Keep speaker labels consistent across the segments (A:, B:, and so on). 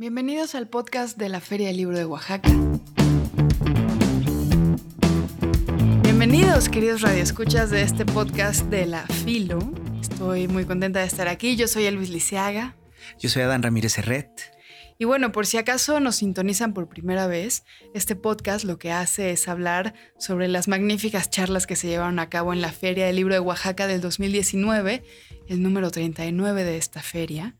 A: Bienvenidos al podcast de la Feria del Libro de Oaxaca. Bienvenidos, queridos radioescuchas de este podcast de la Filo. Estoy muy contenta de estar aquí. Yo soy Elvis Lisiaga.
B: Yo soy Adán Ramírez Herret.
A: Y bueno, por si acaso nos sintonizan por primera vez, este podcast lo que hace es hablar sobre las magníficas charlas que se llevaron a cabo en la Feria del Libro de Oaxaca del 2019, el número 39 de esta feria.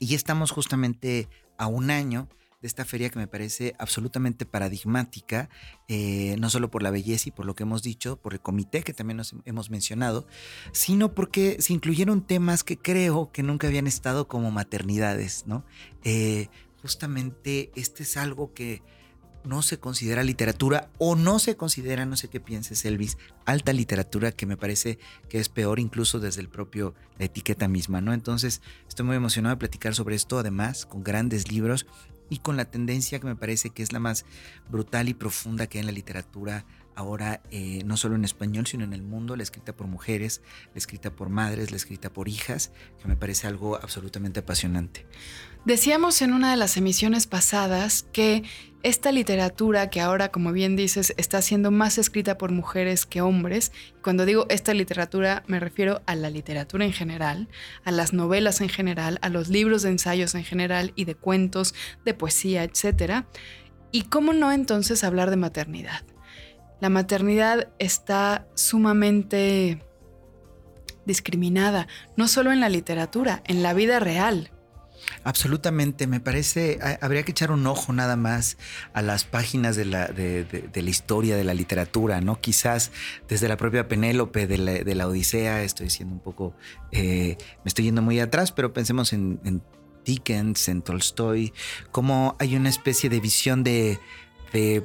B: Y estamos justamente a un año de esta feria que me parece absolutamente paradigmática, eh, no solo por la belleza y por lo que hemos dicho, por el comité que también hemos mencionado, sino porque se incluyeron temas que creo que nunca habían estado como maternidades, ¿no? Eh, justamente este es algo que no se considera literatura o no se considera, no sé qué pienses Elvis, alta literatura que me parece que es peor incluso desde el propio la etiqueta misma, ¿no? Entonces estoy muy emocionado de platicar sobre esto, además con grandes libros y con la tendencia que me parece que es la más brutal y profunda que hay en la literatura ahora, eh, no solo en español, sino en el mundo, la escrita por mujeres, la escrita por madres, la escrita por hijas, que me parece algo absolutamente apasionante.
A: Decíamos en una de las emisiones pasadas que esta literatura que ahora, como bien dices, está siendo más escrita por mujeres que hombres, cuando digo esta literatura me refiero a la literatura en general, a las novelas en general, a los libros de ensayos en general y de cuentos, de poesía, etc. Y cómo no entonces hablar de maternidad. La maternidad está sumamente discriminada, no solo en la literatura, en la vida real.
B: Absolutamente, me parece, habría que echar un ojo nada más a las páginas de la, de, la historia de la literatura, ¿no? Quizás desde la propia Penélope de la, Odisea, estoy siendo un poco, eh, me estoy yendo muy atrás, pero pensemos en, en Dickens, en Tolstoy, como hay una especie de visión de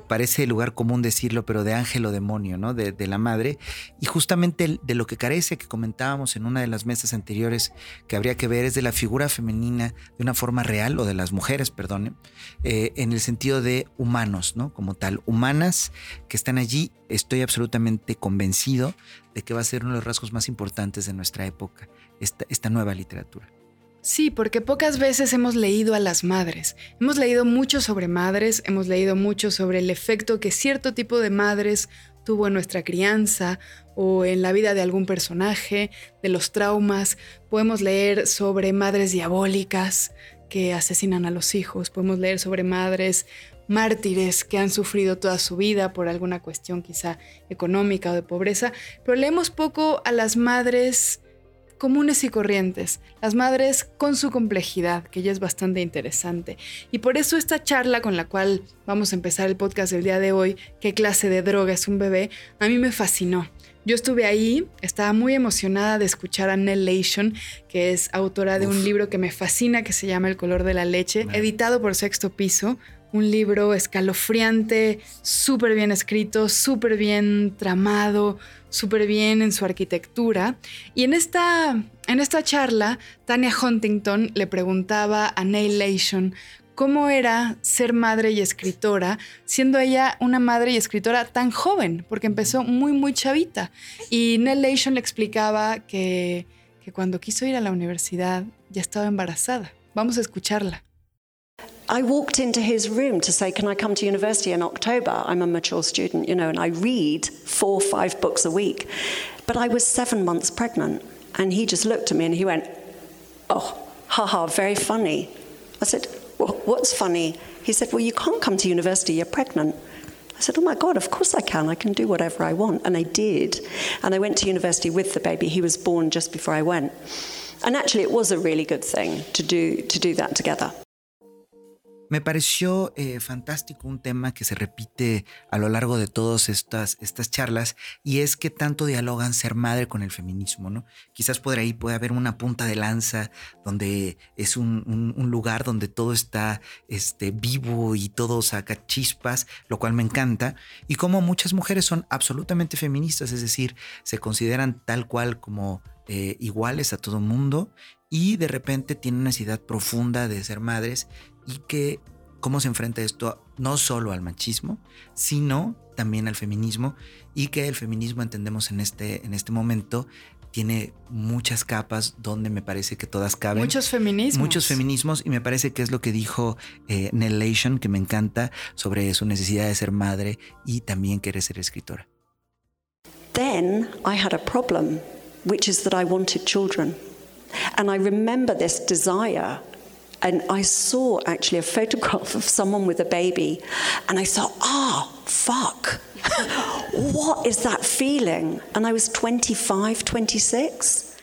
B: parece lugar común decirlo, pero de ángel o demonio, ¿no? De, la madre. Y justamente de lo que carece, que comentábamos en una de las mesas anteriores, que habría que ver es de la figura femenina de una forma real, o de las mujeres, perdone, eh, en el sentido de humanos, ¿no? Como tal, humanas que están allí. Estoy absolutamente convencido de que va a ser uno de los rasgos más importantes de nuestra época, esta nueva literatura.
A: Sí, porque pocas veces hemos leído a las madres. Hemos leído mucho sobre madres, hemos leído mucho sobre el efecto que cierto tipo de madres tuvo en nuestra crianza o en la vida de algún personaje, de los traumas. Podemos leer sobre madres diabólicas que asesinan a los hijos. Podemos leer sobre madres mártires que han sufrido toda su vida por alguna cuestión quizá económica o de pobreza. Pero leemos poco a las madres comunes y corrientes, las madres con su complejidad, que ya es bastante interesante. Y por eso esta charla con la cual vamos a empezar el podcast del día de hoy, qué clase de droga es un bebé, a mí me fascinó. Yo estuve ahí, estaba muy emocionada de escuchar a Nell Lation, que es autora de un libro que me fascina, que se llama El color de la leche, editado por Sexto Piso, un libro escalofriante, súper bien escrito, súper bien tramado, súper bien en su arquitectura. Y en esta, en esta charla, Tania Huntington le preguntaba a Neil Lation cómo era ser madre y escritora, siendo ella una madre y escritora tan joven, porque empezó muy, muy chavita. Y Neil Lation le explicaba que, que cuando quiso ir a la universidad ya estaba embarazada. Vamos a escucharla.
C: I walked into his room to say, Can I come to university in October? I'm a mature student, you know, and I read four or five books a week. But I was seven months pregnant. And he just looked at me and he went, Oh, haha, very funny. I said, well, What's funny? He said, Well, you can't come to university, you're pregnant. I said, Oh my God, of course I can. I can do whatever I want. And I did. And I went to university with the baby. He was born just before I went. And actually, it was a really good thing to do, to do that together.
B: Me pareció eh, fantástico un tema que se repite a lo largo de todas estas, charlas y es que tanto dialogan ser madre con el feminismo, ¿no? Quizás por ahí puede haber una punta de lanza donde es un, lugar donde todo está este, vivo y todo saca chispas, lo cual me encanta, y como muchas mujeres son absolutamente feministas, es decir, se consideran tal cual como eh, iguales a todo mundo y de repente tienen una necesidad profunda de ser madres y que cómo se enfrenta esto no solo al machismo, sino también al feminismo y que el feminismo entendemos en este, en este momento tiene muchas capas donde me parece que todas caben.
A: Muchos feminismos.
B: Muchos feminismos y me parece que es lo que dijo eh, que me encanta, sobre su necesidad de ser madre y también querer ser escritora.
C: Then I had a problem, which is that I wanted children. And I remember this desire and I saw actually a photograph of someone with a baby, and I thought, ah, fuck. what is that feeling? And I was 25, 26.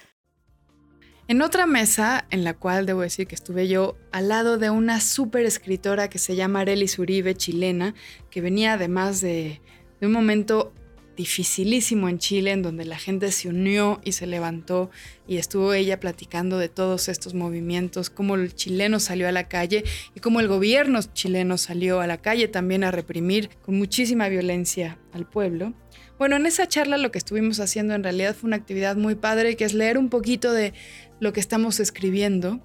A: En otra mesa, en la cual debo decir que estuve yo al lado de una súper escritora que se llama Arelis Uribe, chilena, que venía además de, de un momento dificilísimo en Chile, en donde la gente se unió y se levantó y estuvo ella platicando de todos estos movimientos, cómo el chileno salió a la calle y cómo el gobierno chileno salió a la calle también a reprimir con muchísima violencia al pueblo. Bueno, en esa charla lo que estuvimos haciendo en realidad fue una actividad muy padre, que es leer un poquito de lo que estamos escribiendo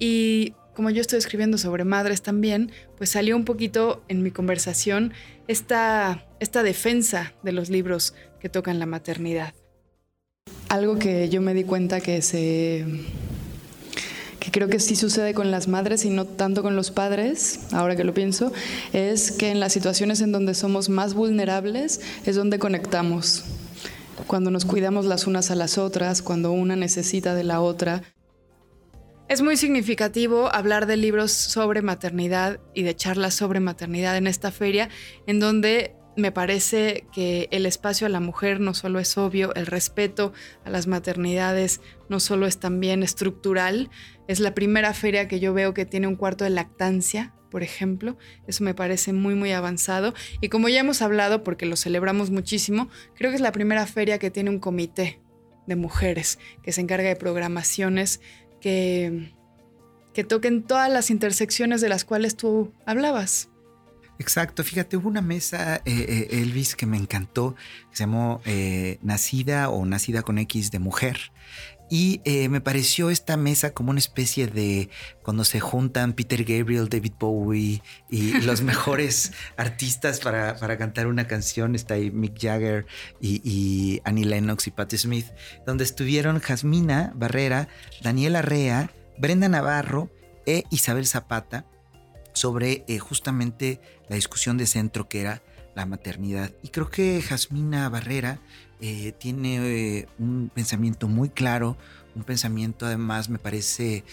A: y como yo estoy escribiendo sobre madres también, pues salió un poquito en mi conversación esta, esta defensa de los libros que tocan la maternidad. Algo que yo me di cuenta que se que creo que sí sucede con las madres y no tanto con los padres, ahora que lo pienso, es que en las situaciones en donde somos más vulnerables es donde conectamos. Cuando nos cuidamos las unas a las otras, cuando una necesita de la otra, es muy significativo hablar de libros sobre maternidad y de charlas sobre maternidad en esta feria, en donde me parece que el espacio a la mujer no solo es obvio, el respeto a las maternidades no solo es también estructural, es la primera feria que yo veo que tiene un cuarto de lactancia, por ejemplo, eso me parece muy muy avanzado. Y como ya hemos hablado porque lo celebramos muchísimo, creo que es la primera feria que tiene un comité de mujeres que se encarga de programaciones que, que toquen todas las intersecciones de las cuales tú hablabas.
B: Exacto, fíjate, hubo una mesa, eh, eh, Elvis, que me encantó, que se llamó eh, Nacida o Nacida con X de Mujer. Y me pareció esta mesa como una especie de cuando se juntan Peter Gabriel, David Bowie y los mejores artistas para, para, cantar una canción. Está ahí Mick Jagger y, y Annie Lennox y Patti Smith, donde estuvieron Jasmina Barrera, Daniela Rea, Brenda Navarro e Isabel Zapata sobre eh, justamente la discusión de centro que era la maternidad. Y creo que Jasmina Barrera eh, tiene eh, un pensamiento muy claro, un pensamiento además me parece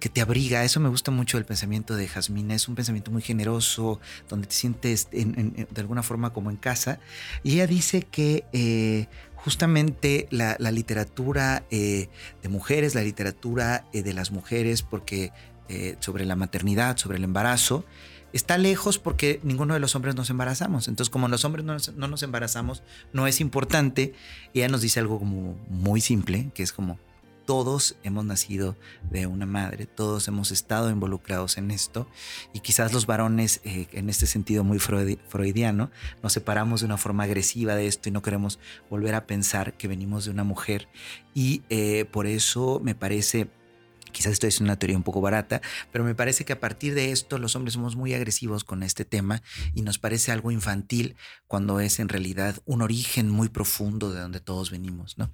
B: que te abriga. Eso me gusta mucho del pensamiento de Jasmina. Es un pensamiento muy generoso, donde te sientes de alguna forma como en casa. Y ella dice que justamente la, literatura de mujeres, la literatura de las mujeres, porque eh, sobre la maternidad, sobre el embarazo, está lejos porque ninguno de los hombres nos embarazamos. Entonces, como los hombres no nos, embarazamos, no es importante. Y ella nos dice algo como muy simple, que es como todos hemos nacido de una madre, todos hemos estado involucrados en esto y quizás los varones eh, en este sentido muy freudiano nos separamos de una forma agresiva de esto y no queremos volver a pensar que venimos de una mujer y eh, por eso me parece Quizás esto es una teoría un poco barata, pero me parece que a partir de esto los hombres somos muy agresivos con este tema y nos parece algo infantil cuando es en realidad un origen muy profundo de donde todos venimos, ¿no?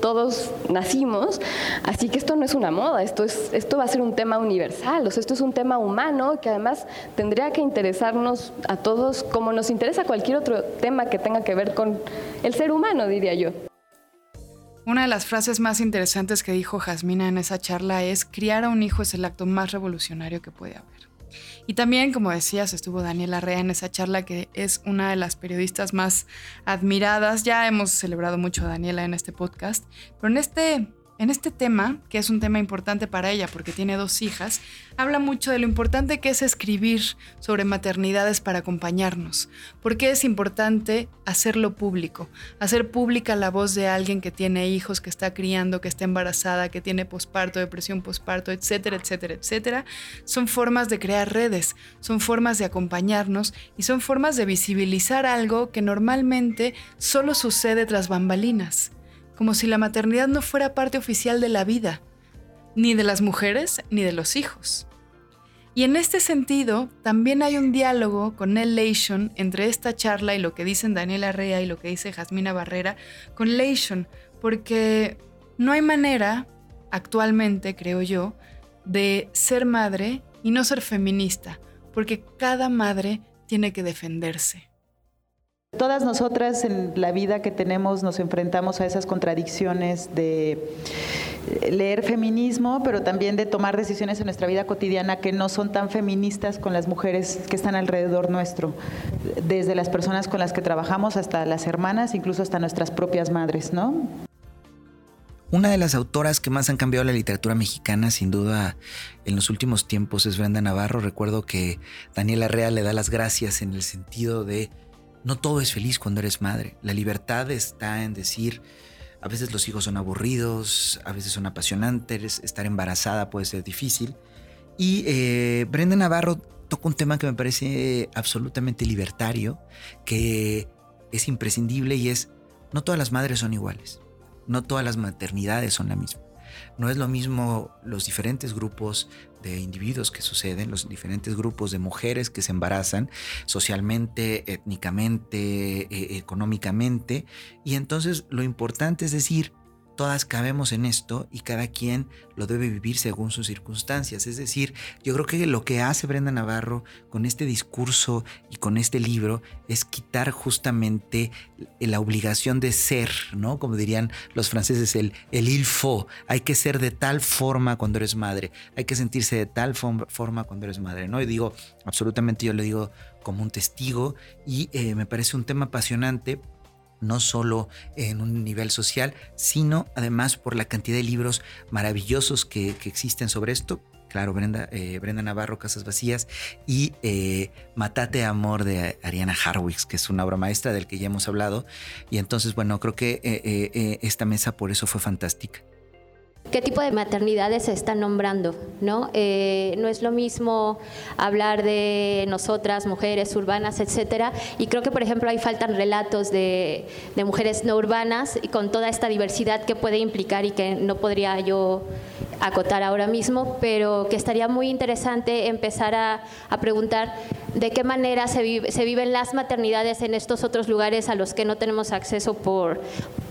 D: Todos nacimos, así que esto no es una moda, esto, es, esto va a ser un tema universal, o sea, esto es un tema humano que además tendría que interesarnos a todos como nos interesa cualquier otro tema que tenga que ver con el ser humano, diría yo.
A: Una de las frases más interesantes que dijo Jasmina en esa charla es, criar a un hijo es el acto más revolucionario que puede haber. Y también, como decías, estuvo Daniela Rea en esa charla, que es una de las periodistas más admiradas. Ya hemos celebrado mucho a Daniela en este podcast, pero en este en este tema, que es un tema importante para ella porque tiene dos hijas, habla mucho de lo importante que es escribir sobre maternidades para acompañarnos. Porque es importante hacerlo público, hacer pública la voz de alguien que tiene hijos, que está criando, que está embarazada, que tiene posparto, depresión posparto, etcétera, etcétera, etcétera. Son formas de crear redes, son formas de acompañarnos y son formas de visibilizar algo que normalmente solo sucede tras bambalinas como si la maternidad no fuera parte oficial de la vida, ni de las mujeres ni de los hijos. Y en este sentido, también hay un diálogo con Leishon entre esta charla y lo que dicen Daniela Rea y lo que dice Jasmina Barrera con Leishon, porque no hay manera, actualmente creo yo, de ser madre y no ser feminista, porque cada madre tiene que defenderse.
E: Todas nosotras en la vida que tenemos nos enfrentamos a esas contradicciones de eh, leer feminismo, pero también de tomar decisiones en nuestra vida cotidiana que no son tan feministas con las mujeres que están alrededor nuestro, desde las personas con las que trabajamos hasta las hermanas, incluso hasta nuestras propias madres, ¿no?
B: Una de las autoras que más han cambiado la literatura mexicana, sin duda, en los últimos tiempos es Brenda Navarro. Recuerdo que Daniela Real le da las gracias en el sentido de no todo es feliz cuando eres madre. La libertad está en decir, a veces los hijos son aburridos, a veces son apasionantes, estar embarazada puede ser difícil. Y eh, Brenda Navarro toca un tema que me parece absolutamente libertario, que es imprescindible y es, no todas las madres son iguales, no todas las maternidades son la misma. No es lo mismo los diferentes grupos de individuos que suceden, los diferentes grupos de mujeres que se embarazan socialmente, étnicamente, e, económicamente. Y entonces lo importante es decir, todas cabemos en esto y cada quien lo debe vivir según sus circunstancias. Es decir, yo creo que lo que hace Brenda Navarro con este discurso y con este libro es quitar justamente la obligación de ser, ¿no? Como dirían los franceses, el, el il faut. Hay que ser de tal forma cuando eres madre, hay que sentirse de tal forma cuando eres madre, ¿no? Y digo, absolutamente yo lo digo como un testigo y eh, me parece un tema apasionante no solo en un nivel social, sino además por la cantidad de libros maravillosos que, existen sobre esto. Claro, Brenda, eh, Brenda Navarro, Casas Vacías, y eh, Matate Amor de Ariana Harwicks, que es una obra maestra del que ya hemos hablado. Y entonces, bueno, creo que eh, esta mesa por eso fue fantástica
F: qué tipo de maternidades se están nombrando, ¿no? Eh, no es lo mismo hablar de nosotras, mujeres urbanas, etcétera, y creo que, por ejemplo, ahí faltan relatos de, mujeres no urbanas y con toda esta diversidad que puede implicar y que no podría yo acotar ahora mismo, pero que estaría muy interesante empezar a, preguntar de qué manera se, viven las maternidades en estos otros lugares a los que no tenemos acceso por,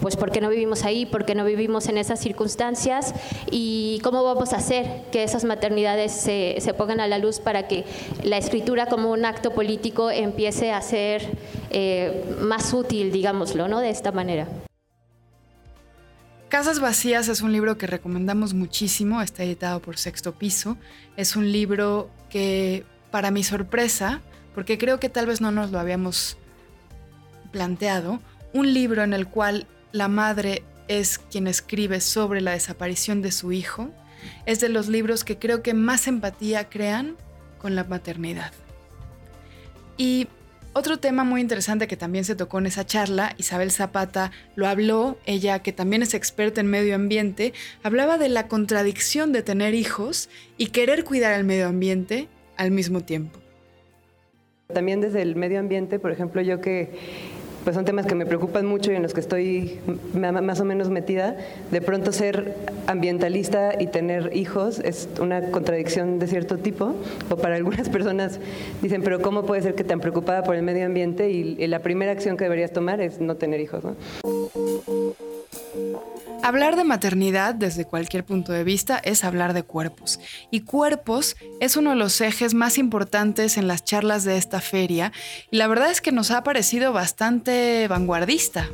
F: pues porque no vivimos ahí, porque no vivimos en esas circunstancias y cómo vamos a hacer que esas maternidades se, pongan a la luz para que la escritura como un acto político empiece a ser eh, más útil, digámoslo, ¿no? De esta manera.
A: Casas Vacías es un libro que recomendamos muchísimo, está editado por Sexto Piso. Es un libro que, para mi sorpresa, porque creo que tal vez no nos lo habíamos planteado, un libro en el cual la madre es quien escribe sobre la desaparición de su hijo, es de los libros que creo que más empatía crean con la maternidad. Y otro tema muy interesante que también se tocó en esa charla, Isabel Zapata lo habló, ella que también es experta en medio ambiente, hablaba de la contradicción de tener hijos y querer cuidar el medio ambiente al mismo tiempo.
G: También desde el medio ambiente, por ejemplo, yo que pues son temas que me preocupan mucho y en los que estoy más o menos metida. De pronto ser ambientalista y tener hijos es una contradicción de cierto tipo, o para algunas personas dicen, pero ¿cómo puede ser que tan preocupada por el medio ambiente y, la primera acción que deberías tomar es no tener hijos? ¿no?
A: Hablar de maternidad desde cualquier punto de vista es hablar de cuerpos. Y cuerpos es uno de los ejes más importantes en las charlas de esta feria. Y la verdad es que nos ha parecido bastante vanguardista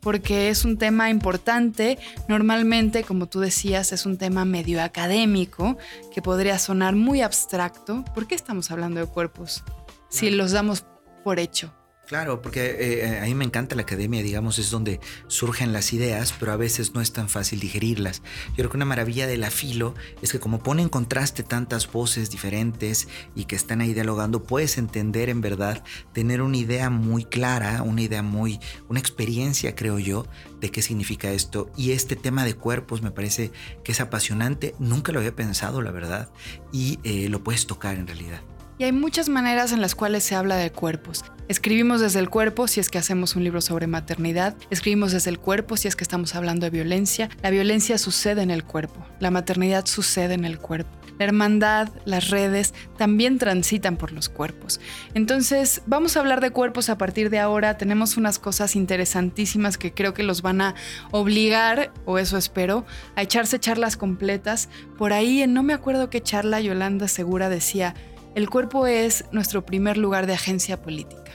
A: porque es un tema importante. Normalmente, como tú decías, es un tema medio académico que podría sonar muy abstracto. ¿Por qué estamos hablando de cuerpos si los damos por hecho?
B: Claro, porque eh, eh, a mí me encanta la academia, digamos, es donde surgen las ideas, pero a veces no es tan fácil digerirlas. Yo creo que una maravilla de la filo es que como pone en contraste tantas voces diferentes y que están ahí dialogando, puedes entender en verdad, tener una idea muy clara, una idea muy, una experiencia, creo yo, de qué significa esto. Y este tema de cuerpos me parece que es apasionante, nunca lo había pensado, la verdad, y eh, lo puedes tocar en realidad.
A: Y hay muchas maneras en las cuales se habla de cuerpos. Escribimos desde el cuerpo si es que hacemos un libro sobre maternidad, escribimos desde el cuerpo si es que estamos hablando de violencia. La violencia sucede en el cuerpo, la maternidad sucede en el cuerpo. La hermandad, las redes, también transitan por los cuerpos. Entonces, vamos a hablar de cuerpos a partir de ahora. Tenemos unas cosas interesantísimas que creo que los van a obligar, o eso espero, a echarse charlas completas. Por ahí, en no me acuerdo qué charla, Yolanda Segura decía, el cuerpo es nuestro primer lugar de agencia política.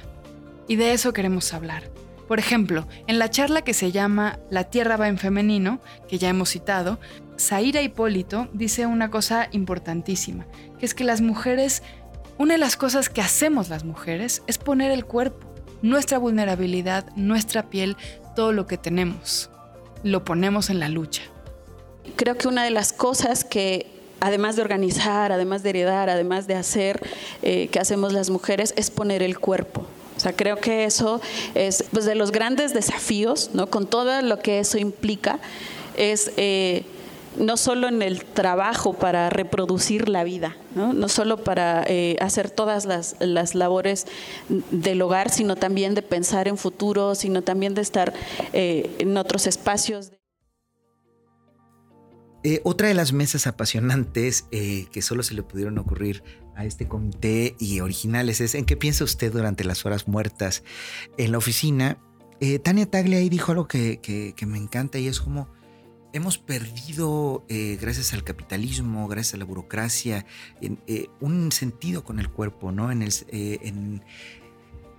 A: Y de eso queremos hablar. Por ejemplo, en la charla que se llama La Tierra va en femenino, que ya hemos citado, Zaira Hipólito dice una cosa importantísima, que es que las mujeres, una de las cosas que hacemos las mujeres es poner el cuerpo, nuestra vulnerabilidad, nuestra piel, todo lo que tenemos, lo ponemos en la lucha.
H: Creo que una de las cosas que además de organizar, además de heredar, además de hacer, eh, que hacemos las mujeres, es poner el cuerpo. O sea, creo que eso es pues, de los grandes desafíos, ¿no? Con todo lo que eso implica, es eh, no solo en el trabajo para reproducir la vida, no, no solo para eh, hacer todas las, las, labores del hogar, sino también de pensar en futuro, sino también de estar en otros espacios.
B: Eh, otra de las mesas apasionantes eh, que solo se le pudieron ocurrir a este comité y originales es en qué piensa usted durante las horas muertas en la oficina. Eh, Tania Tagle ahí dijo algo que, que, me encanta y es como hemos perdido, gracias al capitalismo, gracias a la burocracia, un sentido con el cuerpo, ¿no? En, el,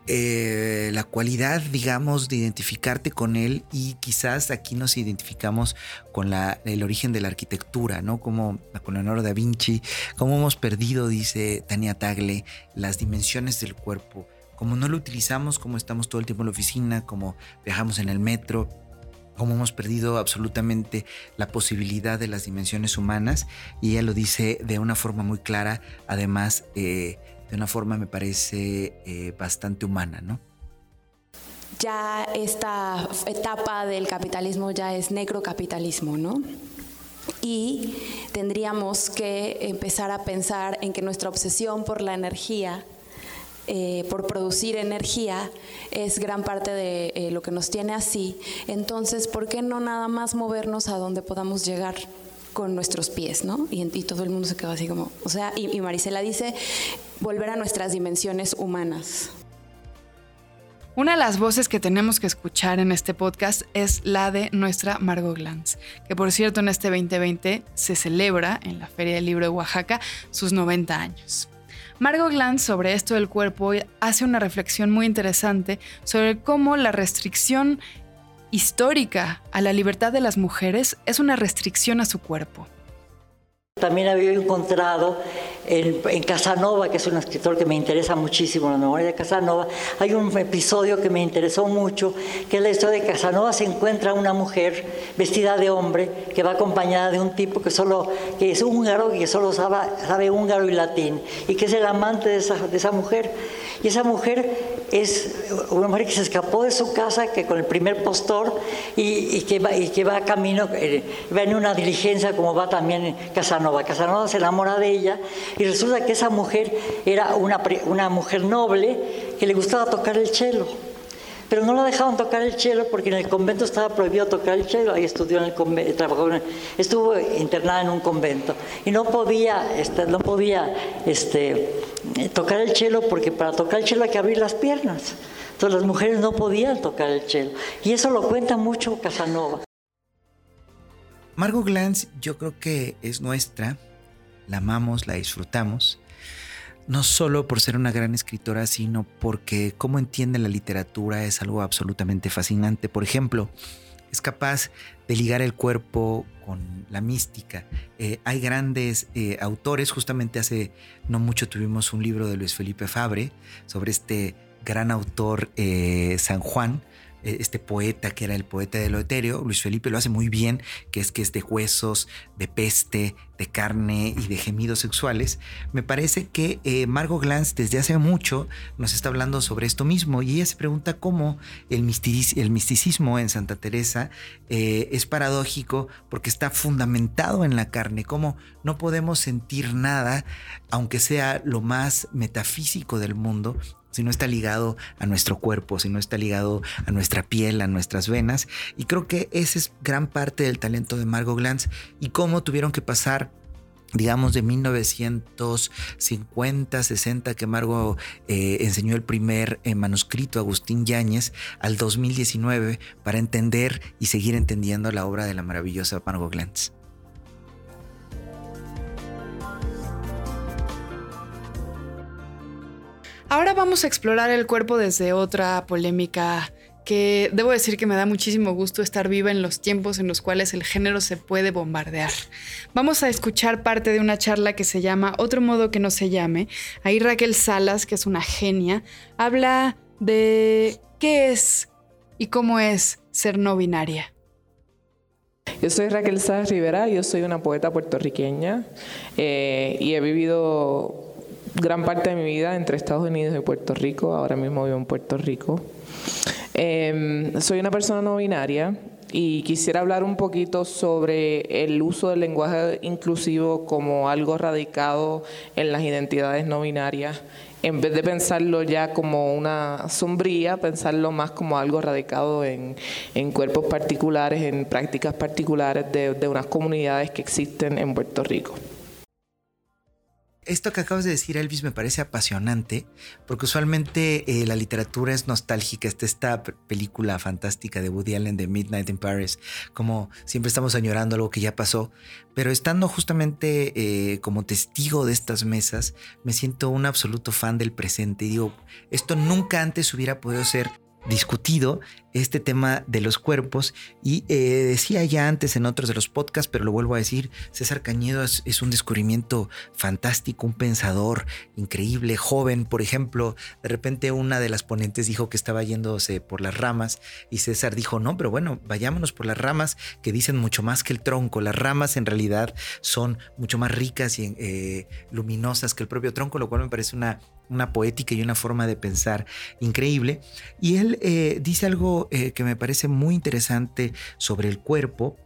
B: eh, la cualidad, digamos, de identificarte con él y quizás aquí nos identificamos con la, el origen de la arquitectura, ¿no? Como con Leonardo da Vinci, cómo hemos perdido, dice Tania Tagle, las dimensiones del cuerpo, como no lo utilizamos, como estamos todo el tiempo en la oficina, como viajamos en el metro, como hemos perdido absolutamente la posibilidad de las dimensiones humanas y ella lo dice de una forma muy clara, además eh, de una forma me parece eh, bastante humana, ¿no?
I: Ya esta etapa del capitalismo ya es necrocapitalismo, ¿no? Y tendríamos que empezar a pensar en que nuestra obsesión por la energía eh, por producir energía es gran parte de eh, lo que nos tiene así. Entonces, ¿por qué no nada más movernos a donde podamos llegar? Con nuestros pies, ¿no? Y, todo el mundo se quedó así como, o sea, y, y Marisela dice, volver a nuestras dimensiones humanas.
A: Una de las voces que tenemos que escuchar en este podcast es la de nuestra Margot Glantz, que por cierto en este 2020 se celebra en la Feria del Libro de Oaxaca sus 90 años. Margot Glantz sobre esto del cuerpo hace una reflexión muy interesante sobre cómo la restricción histórica a la libertad de las mujeres es una restricción a su cuerpo.
J: También había encontrado en, Casanova, que es un escritor que me interesa muchísimo, la memoria de Casanova, hay un episodio que me interesó mucho, que es la historia de Casanova se encuentra una mujer vestida de hombre que va acompañada de un tipo que solo que es húngaro y que solo sabe, sabe húngaro y latín y que es el amante de esa, de esa mujer. Y esa mujer es una mujer que se escapó de su casa, que con el primer postor y, que, va, y que va camino, eh, va en una diligencia como va también Casanova. Casanova se enamora de ella y resulta que esa mujer era una, una mujer noble que le gustaba tocar el cello. Pero no la dejaban tocar el cello porque en el convento estaba prohibido tocar el cello. Ahí estudió en el convento, trabajó estuvo internada en un convento y no podía, este, no podía este, tocar el cello porque para tocar el cello hay que abrir las piernas. Entonces las mujeres no podían tocar el cello. Y eso lo cuenta mucho Casanova.
B: Margot Glantz yo creo que es nuestra, la amamos, la disfrutamos no solo por ser una gran escritora, sino porque cómo entiende la literatura es algo absolutamente fascinante. Por ejemplo, es capaz de ligar el cuerpo con la mística. Eh, hay grandes eh, autores, justamente hace no mucho tuvimos un libro de Luis Felipe Fabre sobre este gran autor eh, San Juan, este poeta que era el poeta de lo etéreo, Luis Felipe lo hace muy bien, que es que es de huesos, de peste, de carne y de gemidos sexuales, me parece que eh, Margot Glantz desde hace mucho nos está hablando sobre esto mismo y ella se pregunta cómo el, misticismo en Santa Teresa eh, es paradójico porque está fundamentado en la carne, cómo no podemos sentir nada, aunque sea lo más metafísico del mundo, si no está ligado a nuestro cuerpo, si no está ligado a nuestra piel, a nuestras venas. Y creo que ese es gran parte del talento de Margot Glantz y cómo tuvieron que pasar digamos de 1950, 60 que Margot eh, enseñó el primer eh, manuscrito a Agustín Yáñez al 2019 para entender y seguir entendiendo la obra de la maravillosa Margot Glantz.
A: Ahora vamos a explorar el cuerpo desde otra polémica que debo decir que me da muchísimo gusto estar viva en los tiempos en los cuales el género se puede bombardear. Vamos a escuchar parte de una charla que se llama Otro modo que no se llame. Ahí Raquel Salas, que es una genia, habla de qué es y cómo es ser no binaria.
K: Yo soy Raquel Salas Rivera, yo soy una poeta puertorriqueña eh, y he vivido gran parte de mi vida entre Estados Unidos y Puerto Rico. Ahora mismo vivo en Puerto Rico. Em, soy una persona no binaria y quisiera hablar un poquito sobre el uso del lenguaje inclusivo como algo radicado en las identidades no binarias. En vez de pensarlo ya como una sombría, pensarlo más como algo radicado en, cuerpos particulares, en prácticas particulares de unas comunidades que existen en Puerto Rico
B: esto que acabas de decir, Elvis, me parece apasionante, porque usualmente eh, la literatura es nostálgica. Está esta película fantástica de Woody Allen de Midnight in Paris, como siempre estamos añorando algo que ya pasó, pero estando justamente eh, como testigo de estas mesas, me siento un absoluto fan del presente. Y digo, esto nunca antes hubiera podido ser discutido este tema de los cuerpos y eh, decía ya antes en otros de los podcasts, pero lo vuelvo a decir, César Cañedo es, un descubrimiento fantástico, un pensador increíble, joven, por ejemplo, de repente una de las ponentes dijo que estaba yéndose por las ramas y César dijo, no, pero bueno, vayámonos por las ramas que dicen mucho más que el tronco, las ramas en realidad son mucho más ricas y eh, luminosas que el propio tronco, lo cual me parece una una poética y una forma de pensar increíble. Y él eh, dice algo eh, que me parece muy interesante sobre el cuerpo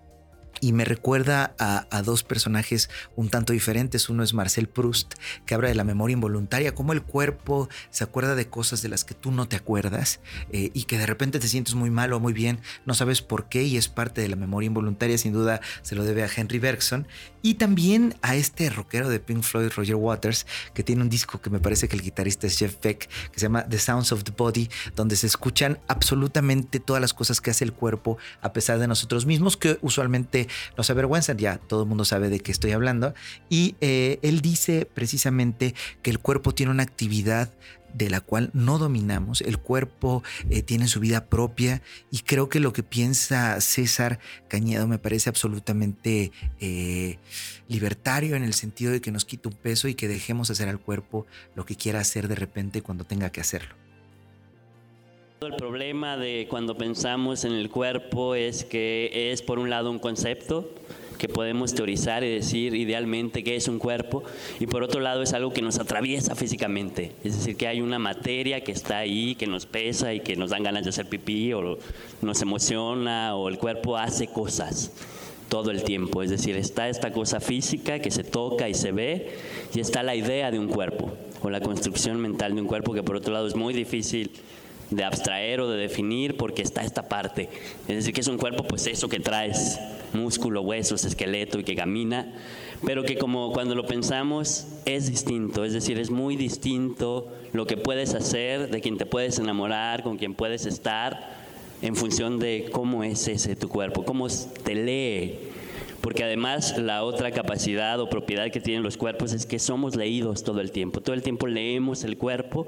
B: y me recuerda a, dos personajes un tanto diferentes. Uno es Marcel Proust, que habla de la memoria involuntaria, cómo el cuerpo se acuerda de cosas de las que tú no te acuerdas eh, y que de repente te sientes muy mal o muy bien, no sabes por qué y es parte de la memoria involuntaria, sin duda se lo debe a Henry Bergson. Y también a este rockero de Pink Floyd, Roger Waters, que tiene un disco que me parece que el guitarrista es Jeff Beck, que se llama The Sounds of the Body, donde se escuchan absolutamente todas las cosas que hace el cuerpo a pesar de nosotros mismos, que usualmente nos avergüenzan, ya todo el mundo sabe de qué estoy hablando. Y eh, él dice precisamente que el cuerpo tiene una actividad de la cual no dominamos. El cuerpo eh, tiene su vida propia y creo que lo que piensa César Cañedo me parece absolutamente eh, libertario en el sentido de que nos quita un peso y que dejemos hacer al cuerpo lo que quiera hacer de repente cuando tenga que hacerlo.
L: El problema de cuando pensamos en el cuerpo es que es por un lado un concepto que podemos teorizar y decir idealmente qué es un cuerpo y por otro lado es algo que nos atraviesa físicamente, es decir, que hay una materia que está ahí, que nos pesa y que nos dan ganas de hacer pipí o nos emociona o el cuerpo hace cosas todo el tiempo, es decir, está esta cosa física que se toca y se ve y está la idea de un cuerpo o la construcción mental de un cuerpo que por otro lado es muy difícil de abstraer o de definir porque está esta parte. Es decir, que es un cuerpo, pues eso que traes, músculo, huesos, esqueleto y que camina, pero que como cuando lo pensamos es distinto, es decir, es muy distinto lo que puedes hacer, de quien te puedes enamorar, con quien puedes estar, en función de cómo es ese tu cuerpo, cómo te lee. Porque además la otra capacidad o propiedad que tienen los cuerpos es que somos leídos todo el tiempo. Todo el tiempo leemos el cuerpo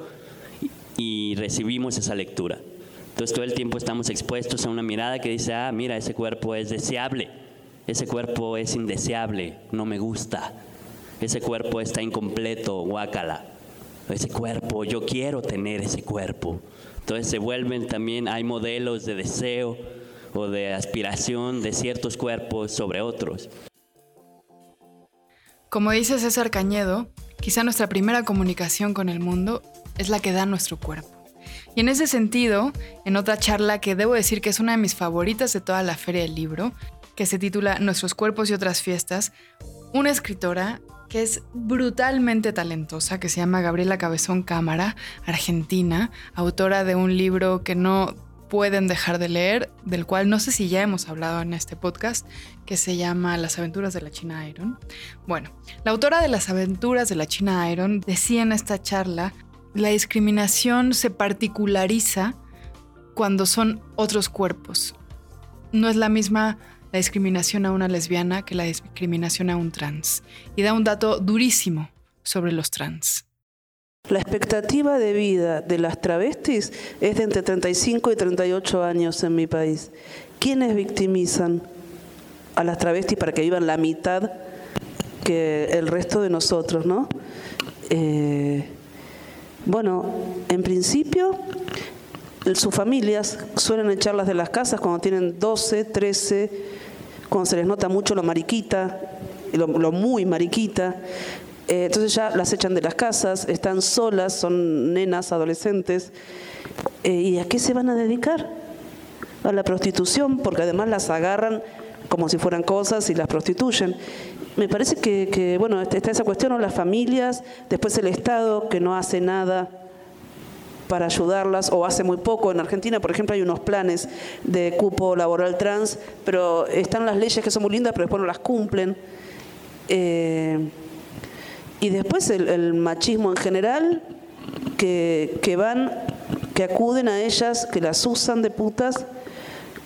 L: y recibimos esa lectura. Entonces todo el tiempo estamos expuestos a una mirada que dice, ah, mira, ese cuerpo es deseable, ese cuerpo es indeseable, no me gusta, ese cuerpo está incompleto, guácala. ese cuerpo, yo quiero tener ese cuerpo. Entonces se vuelven también, hay modelos de deseo o de aspiración de ciertos cuerpos sobre otros.
A: Como dice César Cañedo, quizá nuestra primera comunicación con el mundo es la que da nuestro cuerpo. Y en ese sentido, en otra charla que debo decir que es una de mis favoritas de toda la feria del libro, que se titula Nuestros cuerpos y otras fiestas, una escritora que es brutalmente talentosa, que se llama Gabriela Cabezón Cámara, argentina, autora de un libro que no pueden dejar de leer, del cual no sé si ya hemos hablado en este podcast, que se llama Las aventuras de la China Iron. Bueno, la autora de Las aventuras de la China Iron decía en esta charla la discriminación se particulariza cuando son otros cuerpos. No es la misma la discriminación a una lesbiana que la discriminación a un trans. Y da un dato durísimo sobre los trans.
M: La expectativa de vida de las travestis es de entre 35 y 38 años en mi país. ¿Quiénes victimizan a las travestis para que vivan la mitad que el resto de nosotros, no? Eh, bueno, en principio, sus familias suelen echarlas de las casas cuando tienen 12, 13, cuando se les nota mucho lo mariquita, lo, muy mariquita. Eh, entonces ya las echan de las casas, están solas, son nenas, adolescentes. Eh, ¿Y a qué se van a dedicar? A la prostitución, porque además las agarran como si fueran cosas y las prostituyen me parece que, bueno, está esa cuestión, las familias, después el Estado que no hace nada para ayudarlas o hace muy poco. En Argentina, por ejemplo, hay unos planes de cupo laboral trans, pero están las leyes que son muy lindas, pero después no las cumplen. Eh, y después el, machismo en general, que, que van, que acuden a ellas, que las usan de putas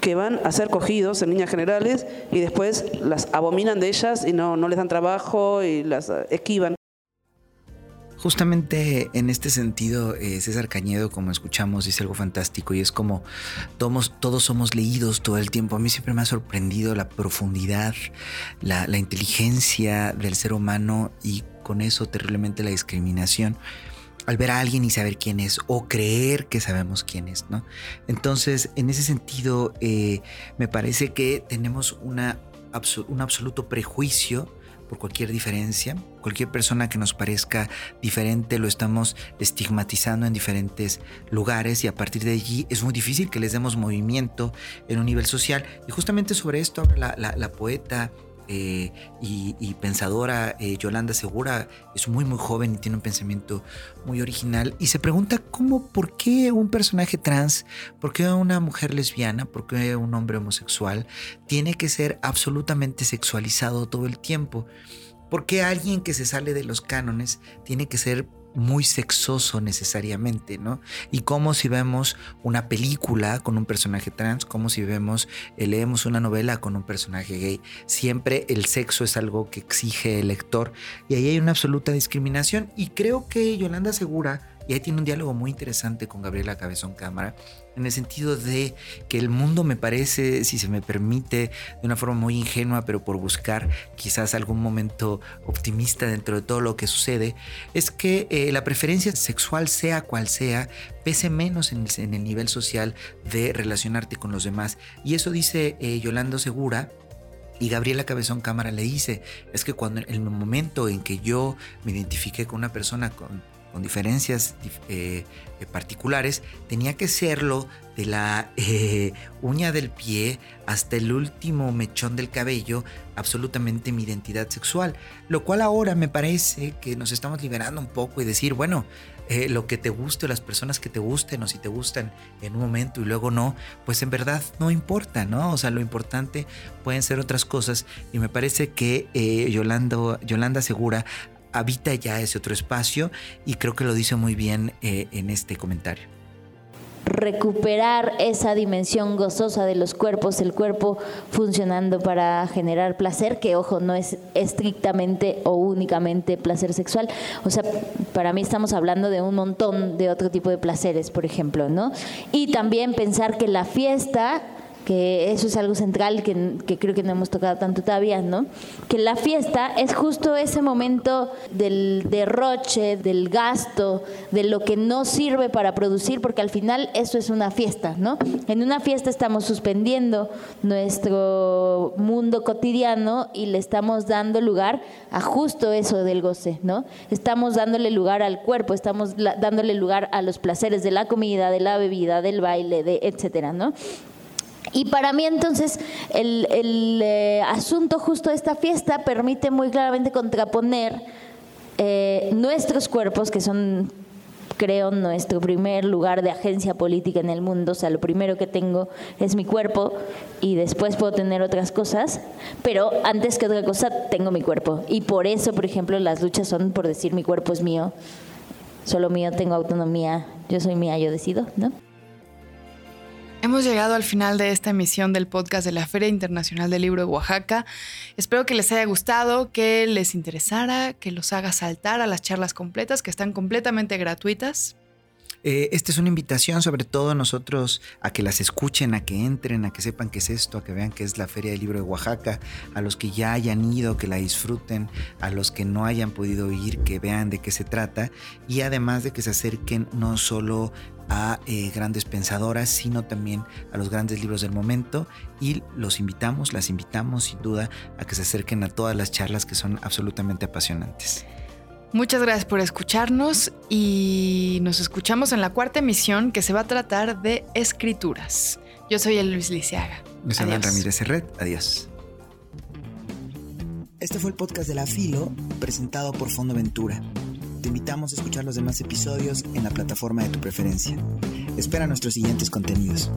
M: que van a ser cogidos en líneas generales y después las abominan de ellas y no, no les dan trabajo y las esquivan.
B: Justamente en este sentido, eh, César Cañedo, como escuchamos, dice algo fantástico y es como todos, todos somos leídos todo el tiempo. A mí siempre me ha sorprendido la profundidad, la, la inteligencia del ser humano y con eso terriblemente la discriminación al ver a alguien y saber quién es o creer que sabemos quién es, ¿no? Entonces, en ese sentido, eh, me parece que tenemos una, un absoluto prejuicio por cualquier diferencia. Cualquier persona que nos parezca diferente lo estamos estigmatizando en diferentes lugares y a partir de allí es muy difícil que les demos movimiento en un nivel social. Y justamente sobre esto habla la poeta eh, y, pensadora eh, Yolanda Segura es muy muy joven y tiene un pensamiento muy original y se pregunta cómo, por qué un personaje trans, por qué una mujer lesbiana, por qué un hombre homosexual tiene que ser absolutamente sexualizado todo el tiempo. ¿Por qué alguien que se sale de los cánones tiene que ser muy sexoso necesariamente, ¿no? Y como si vemos una película con un personaje trans, como si vemos, eh, leemos una novela con un personaje gay, siempre el sexo es algo que exige el lector. Y ahí hay una absoluta discriminación. Y creo que Yolanda Segura y ahí tiene un diálogo muy interesante con Gabriela Cabezón Cámara, en el sentido de que el mundo me parece, si se me permite, de una forma muy ingenua, pero por buscar quizás algún momento optimista dentro de todo lo que sucede, es que eh, la preferencia sexual, sea cual sea, pese menos en el, nivel social de relacionarte con los demás. Y eso dice eh, Yolando Segura, y Gabriela Cabezón Cámara le dice, es que cuando en el momento en que yo me identifiqué con una persona con con diferencias eh, eh, particulares, tenía que serlo de la eh, uña del pie hasta el último mechón del cabello, absolutamente mi identidad sexual. Lo cual ahora me parece que nos estamos liberando un poco y decir, bueno, lo que te guste, las personas que te gusten o si te gustan en un momento y luego no, pues en verdad no importa, ¿no? O sea, lo importante pueden ser otras cosas y me parece que Yolanda Segura habita ya ese otro espacio y creo que lo dice muy bien eh, en este comentario.
N: Recuperar esa dimensión gozosa de los cuerpos, el cuerpo funcionando para generar placer, que ojo, no es estrictamente o únicamente placer sexual. O sea, para mí estamos hablando de un montón de otro tipo de placeres, por ejemplo, ¿no? Y también pensar que la fiesta que eso es algo central que, creo que no hemos tocado tanto todavía, ¿no? Que la fiesta es justo ese momento del derroche, del gasto, de lo que no sirve para producir, porque al final eso es una fiesta, ¿no? En una fiesta estamos suspendiendo nuestro mundo cotidiano y le estamos dando lugar a justo eso del goce, ¿no? Estamos dándole lugar al cuerpo, estamos dándole lugar a los placeres de la comida, de la bebida, del baile, de etcétera, ¿no? Y para mí entonces el, eh, asunto justo de esta fiesta permite muy claramente contraponer eh, nuestros cuerpos, que son, creo, nuestro primer lugar de agencia política en el mundo, o sea, lo primero que tengo es mi cuerpo y después puedo tener otras cosas, pero antes que otra cosa tengo mi cuerpo. Y por eso, por ejemplo, las luchas son por decir mi cuerpo es mío, solo mío, tengo autonomía, yo soy mía, yo decido, ¿no?
A: Hemos llegado al final de esta emisión del podcast de la Feria Internacional del Libro de Oaxaca. Espero que les haya gustado, que les interesara, que los haga saltar a las charlas completas, que están completamente gratuitas.
B: Eh, esta es una invitación sobre todo a nosotros a que las escuchen, a que entren, a que sepan qué es esto, a que vean qué es la Feria del Libro de Oaxaca, a los que ya hayan ido, que la disfruten, a los que no hayan podido ir, que vean de qué se trata y además de que se acerquen no solo a eh, grandes pensadoras, sino también a los grandes libros del momento y los invitamos, las invitamos sin duda a que se acerquen a todas las charlas que son absolutamente apasionantes.
A: Muchas gracias por escucharnos y nos escuchamos en la cuarta emisión que se va a tratar de escrituras. Yo soy el Luis Lisiaga.
B: Luis Ramírez Herret. Adiós. Este fue el podcast de La Filo, presentado por Fondo Ventura. Te invitamos a escuchar los demás episodios en la plataforma de tu preferencia. Espera nuestros siguientes contenidos.